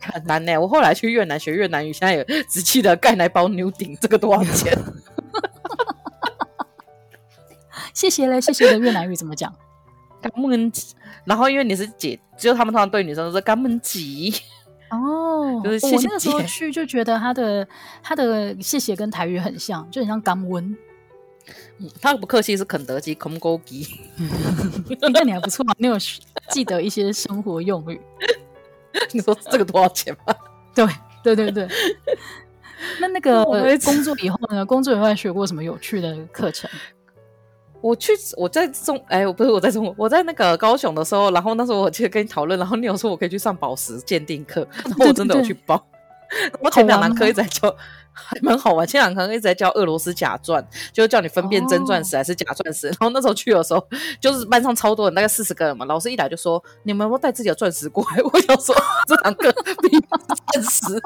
很难呢、欸，我后来去越南学越南语，现在有只记得盖奶包牛顶，这个多少钱？谢谢嘞，谢谢的越南语怎么讲？干闷吉。然后因为你是姐，只有他们通常对女生都是甘门吉。哦，就是谢谢。我那个时候去就觉得他的他的谢谢跟台语很像，就很像甘温。他不客气是肯德基，肯勾基。那你还不错嘛，你有记得一些生活用语。你说这个多少钱吗？对对对对。那那个工作以后呢？工作以后还学过什么有趣的课程？我去，我在中，哎，我不是我在中国，我在那个高雄的时候，然后那时候我记得跟你讨论，然后你有说我可以去上宝石鉴定课，然后我真的有去报。我前两堂课一直在教，还蛮好玩。前两堂课一直在教俄罗斯假钻，就是叫你分辨真钻石还是假钻石。哦、然后那时候去的时候，就是班上超多人，大概四十个人嘛。老师一来就说：“你们有没有带自己的钻石过来？” 我想说，这堂课比钻石。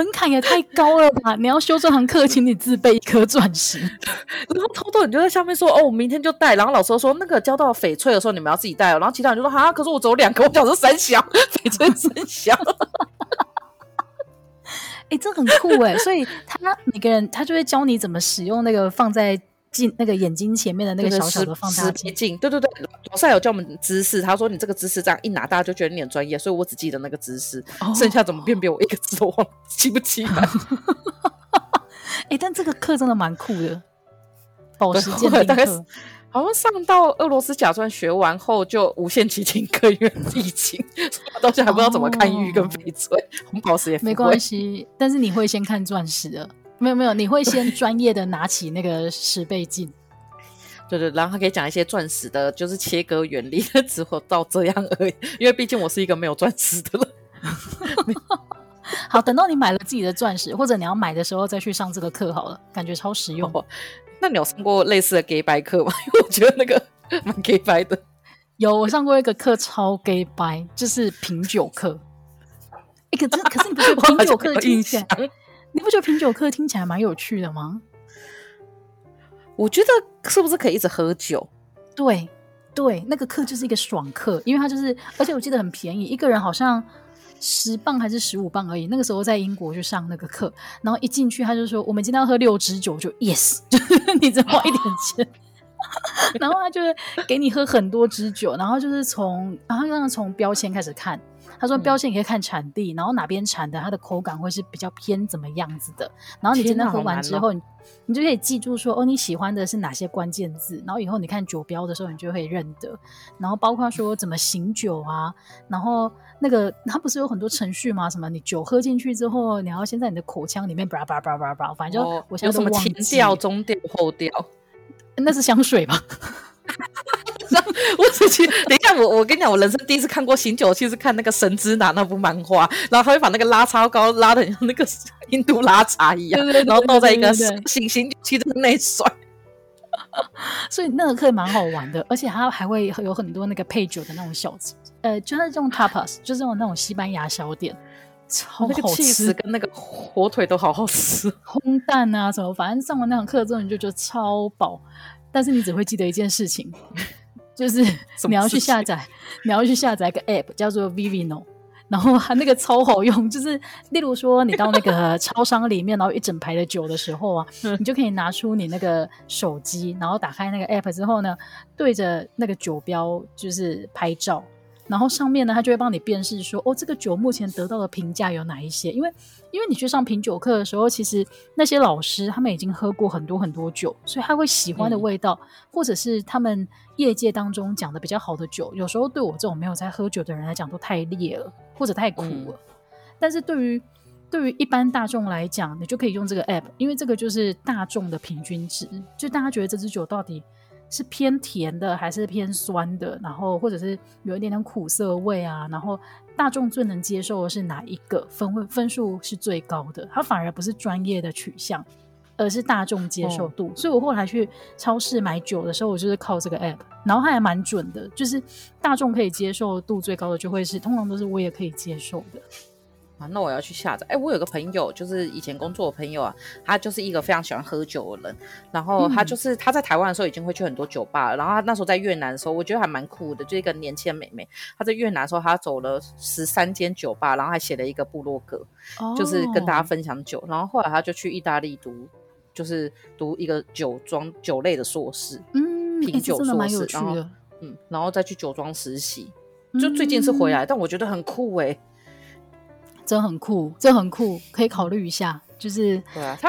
门槛也太高了吧！你要修这堂课，请你自备一颗钻石。然后偷偷你就在下面说：“哦，我明天就带。”然后老师说：“那个交到翡翠的时候，你们要自己带哦。”然后其他人就说：“哈，可是我只有两个，我想说三小 翡翠三小。”哎、欸，这很酷哎！所以他每个人他就会教你怎么使用那个放在。镜那个眼睛前面的那个小小的放大镜，对对对，老师有教我们姿势，他说你这个姿势这样一拿，大家就觉得你很专业，所以我只记得那个姿势，哦、剩下怎么辨别我一个字都忘，记不记得？哎、欸，但这个课真的蛮酷的，宝石鉴定课，好像上到俄罗斯假钻学完后就无限期停课，因为疫情，到现在还不知道怎么看玉跟翡翠，红宝石也没关系，但是你会先看钻石的。没有没有，你会先专业的拿起那个十倍镜，对对，然后他可以讲一些钻石的，就是切割原理，只活到这样而已。因为毕竟我是一个没有钻石的人。好，等到你买了自己的钻石，或者你要买的时候再去上这个课好了，感觉超实用。哦、那你有上过类似的 gay 白课吗？因为我觉得那个蛮 gay 白的。有，我上过一个课超 gay 白，就是品酒课。一个真，可是你不觉得品酒课的印象？你不觉得品酒课听起来蛮有趣的吗？我觉得是不是可以一直喝酒？对对，那个课就是一个爽课，因为它就是，而且我记得很便宜，一个人好像十磅还是十五磅而已。那个时候在英国去上那个课，然后一进去他就说：“我们今天要喝六支酒。”就 yes，就是你只花一点钱，然后他就是给你喝很多支酒，然后就是从然后让从标签开始看。他说标签你可以看产地，嗯、然后哪边产的，它的口感会是比较偏怎么样子的。然后你真的喝完之后，你你就可以记住说哦，你喜欢的是哪些关键字。然后以后你看酒标的时候，你就会认得。然后包括说怎么醒酒啊，然后那个它不是有很多程序吗？什么你酒喝进去之后，你要先在你的口腔里面叭叭叭叭叭，反正就、哦、我现在都忘记有什么前调、中调、后调，那是香水吧？我自己等一下，我我跟你讲，我人生第一次看过醒酒器是看那个神之拿那部漫画，然后他会把那个拉超高拉的像那个印度拉茶一样，对对对然后倒在一个醒醒酒器的内甩。所以那个课蛮好玩的，而且它还会有很多那个配酒的那种小，呃，就是这种 tapas，就是那种西班牙小点，超好吃，那个跟那个火腿都好好吃，烘蛋啊什么，反正上完那堂课之后你就觉得超饱，但是你只会记得一件事情，就是你要去下载，你要去下载一个 app 叫做 Vivino。然后它那个超好用，就是例如说你到那个超商里面，然后一整排的酒的时候啊，你就可以拿出你那个手机，然后打开那个 app 之后呢，对着那个酒标就是拍照。然后上面呢，他就会帮你辨识说，哦，这个酒目前得到的评价有哪一些？因为，因为你去上品酒课的时候，其实那些老师他们已经喝过很多很多酒，所以他会喜欢的味道，嗯、或者是他们业界当中讲的比较好的酒，有时候对我这种没有在喝酒的人来讲都太烈了，或者太苦了。嗯、但是对于对于一般大众来讲，你就可以用这个 app，因为这个就是大众的平均值，就大家觉得这支酒到底。是偏甜的还是偏酸的？然后或者是有一点点苦涩味啊？然后大众最能接受的是哪一个分分数是最高的？它反而不是专业的取向，而是大众接受度。哦、所以我后来去超市买酒的时候，我就是靠这个 app，然后它还蛮准的，就是大众可以接受度最高的就会是，通常都是我也可以接受的。啊，那我要去下载。哎，我有个朋友，就是以前工作的朋友啊，他就是一个非常喜欢喝酒的人。然后他就是他在台湾的时候已经会去很多酒吧了。然后他那时候在越南的时候，我觉得还蛮酷的，就一个年轻的妹妹。他在越南的时候，她走了十三间酒吧，然后还写了一个部落格，就是跟大家分享酒。然后后来他就去意大利读，就是读一个酒庄酒类的硕士，嗯，品酒硕士。然后嗯，然后再去酒庄实习。就最近是回来，但我觉得很酷哎。真很酷，这很酷，可以考虑一下，就是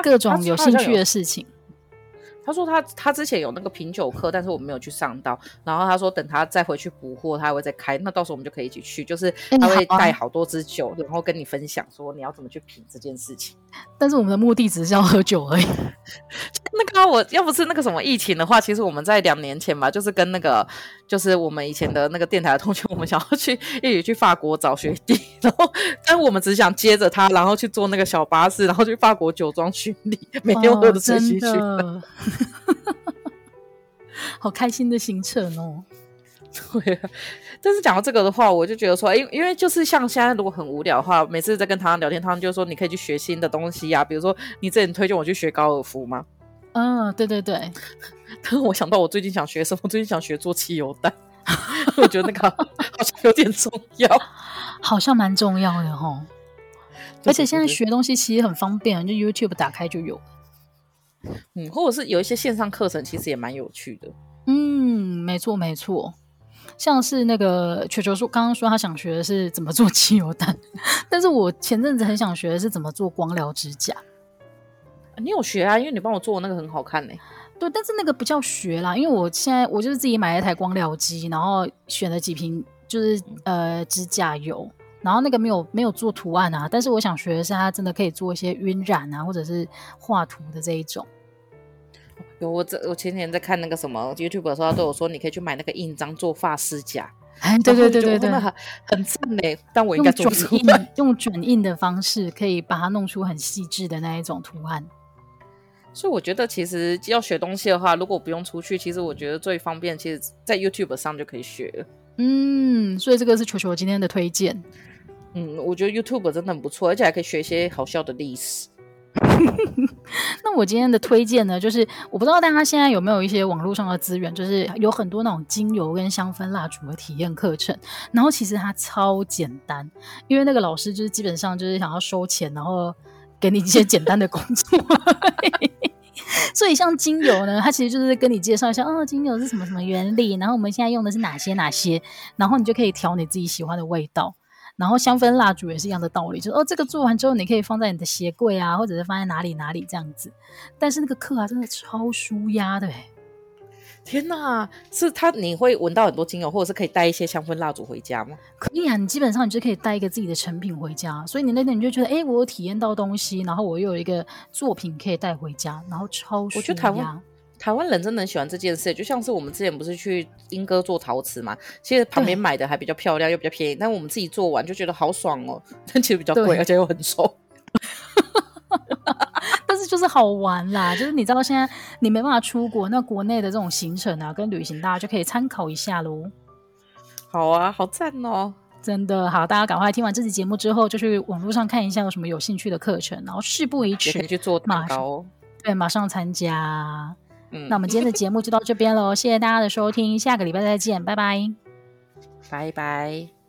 各种有兴趣的事情。他说他他之前有那个品酒课，但是我没有去上到。然后他说等他再回去补货，他还会再开。那到时候我们就可以一起去，就是他会带好多支酒，然后跟你分享说你要怎么去品这件事情。但是我们的目的只是要喝酒而已。那个我要不是那个什么疫情的话，其实我们在两年前吧，就是跟那个就是我们以前的那个电台的同学，我们想要去一起去法国找学弟，然后但我们只想接着他，然后去坐那个小巴士，然后去法国酒庄巡礼，每天喝的醉醺醺。好开心的行程哦！对啊，但是讲到这个的话，我就觉得说，因因为就是像现在如果很无聊的话，每次在跟他聊天，他们就说你可以去学新的东西呀、啊，比如说你之前推荐我去学高尔夫吗？嗯，对对对。但是我想到我最近想学什么，我最近想学做汽油弹，我觉得那个好像有点重要，好像蛮重要的哦。而且现在学东西其实很方便，就 YouTube 打开就有。嗯，或者是有一些线上课程，其实也蛮有趣的。嗯，没错没错，像是那个球球说，刚刚说他想学的是怎么做汽油弹，但是我前阵子很想学的是怎么做光疗指甲。你有学啊？因为你帮我做的那个很好看呢。对，但是那个不叫学啦，因为我现在我就是自己买了一台光疗机，然后选了几瓶就是呃指甲油，然后那个没有没有做图案啊。但是我想学的是，它真的可以做一些晕染啊，或者是画图的这一种。有我这我前天在看那个什么 YouTube 的时候，他都有说你可以去买那个印章做发丝甲。哎，对对对对对，很很赞嘞。但我应该做转印，用转印的方式可以把它弄出很细致的那一种图案。所以我觉得，其实要学东西的话，如果不用出去，其实我觉得最方便，其实在 YouTube 上就可以学了。嗯，所以这个是球球今天的推荐。嗯，我觉得 YouTube 真的很不错，而且还可以学一些好笑的历史。那我今天的推荐呢，就是我不知道大家现在有没有一些网络上的资源，就是有很多那种精油跟香氛蜡烛的体验课程，然后其实它超简单，因为那个老师就是基本上就是想要收钱，然后。给你一些简单的工作，所以像精油呢，它其实就是跟你介绍一下，哦，精油是什么什么原理，然后我们现在用的是哪些哪些，然后你就可以调你自己喜欢的味道。然后香氛蜡烛也是一样的道理，就是哦，这个做完之后你可以放在你的鞋柜啊，或者是放在哪里哪里这样子。但是那个课啊，真的超舒压的哎。天呐，是它你会闻到很多精油，或者是可以带一些香氛蜡烛回家吗？可以啊，你基本上你就可以带一个自己的成品回家，所以你那天你就觉得，哎，我有体验到东西，然后我又有一个作品可以带回家，然后超舒压。我觉得台湾台湾人真的很喜欢这件事，就像是我们之前不是去英哥做陶瓷嘛，其实旁边买的还比较漂亮又比较便宜，但我们自己做完就觉得好爽哦，但其实比较贵，而且又很丑。但是就是好玩啦。就是你知道现在你没办法出国，那国内的这种行程啊，跟旅行大家就可以参考一下喽。好啊，好赞哦！真的好，大家赶快听完这期节目之后，就去网络上看一下有什么有兴趣的课程，然后事不宜迟，去做蛋糕。对，马上参加。嗯，那我们今天的节目就到这边喽，谢谢大家的收听，下个礼拜再见，拜拜，拜拜。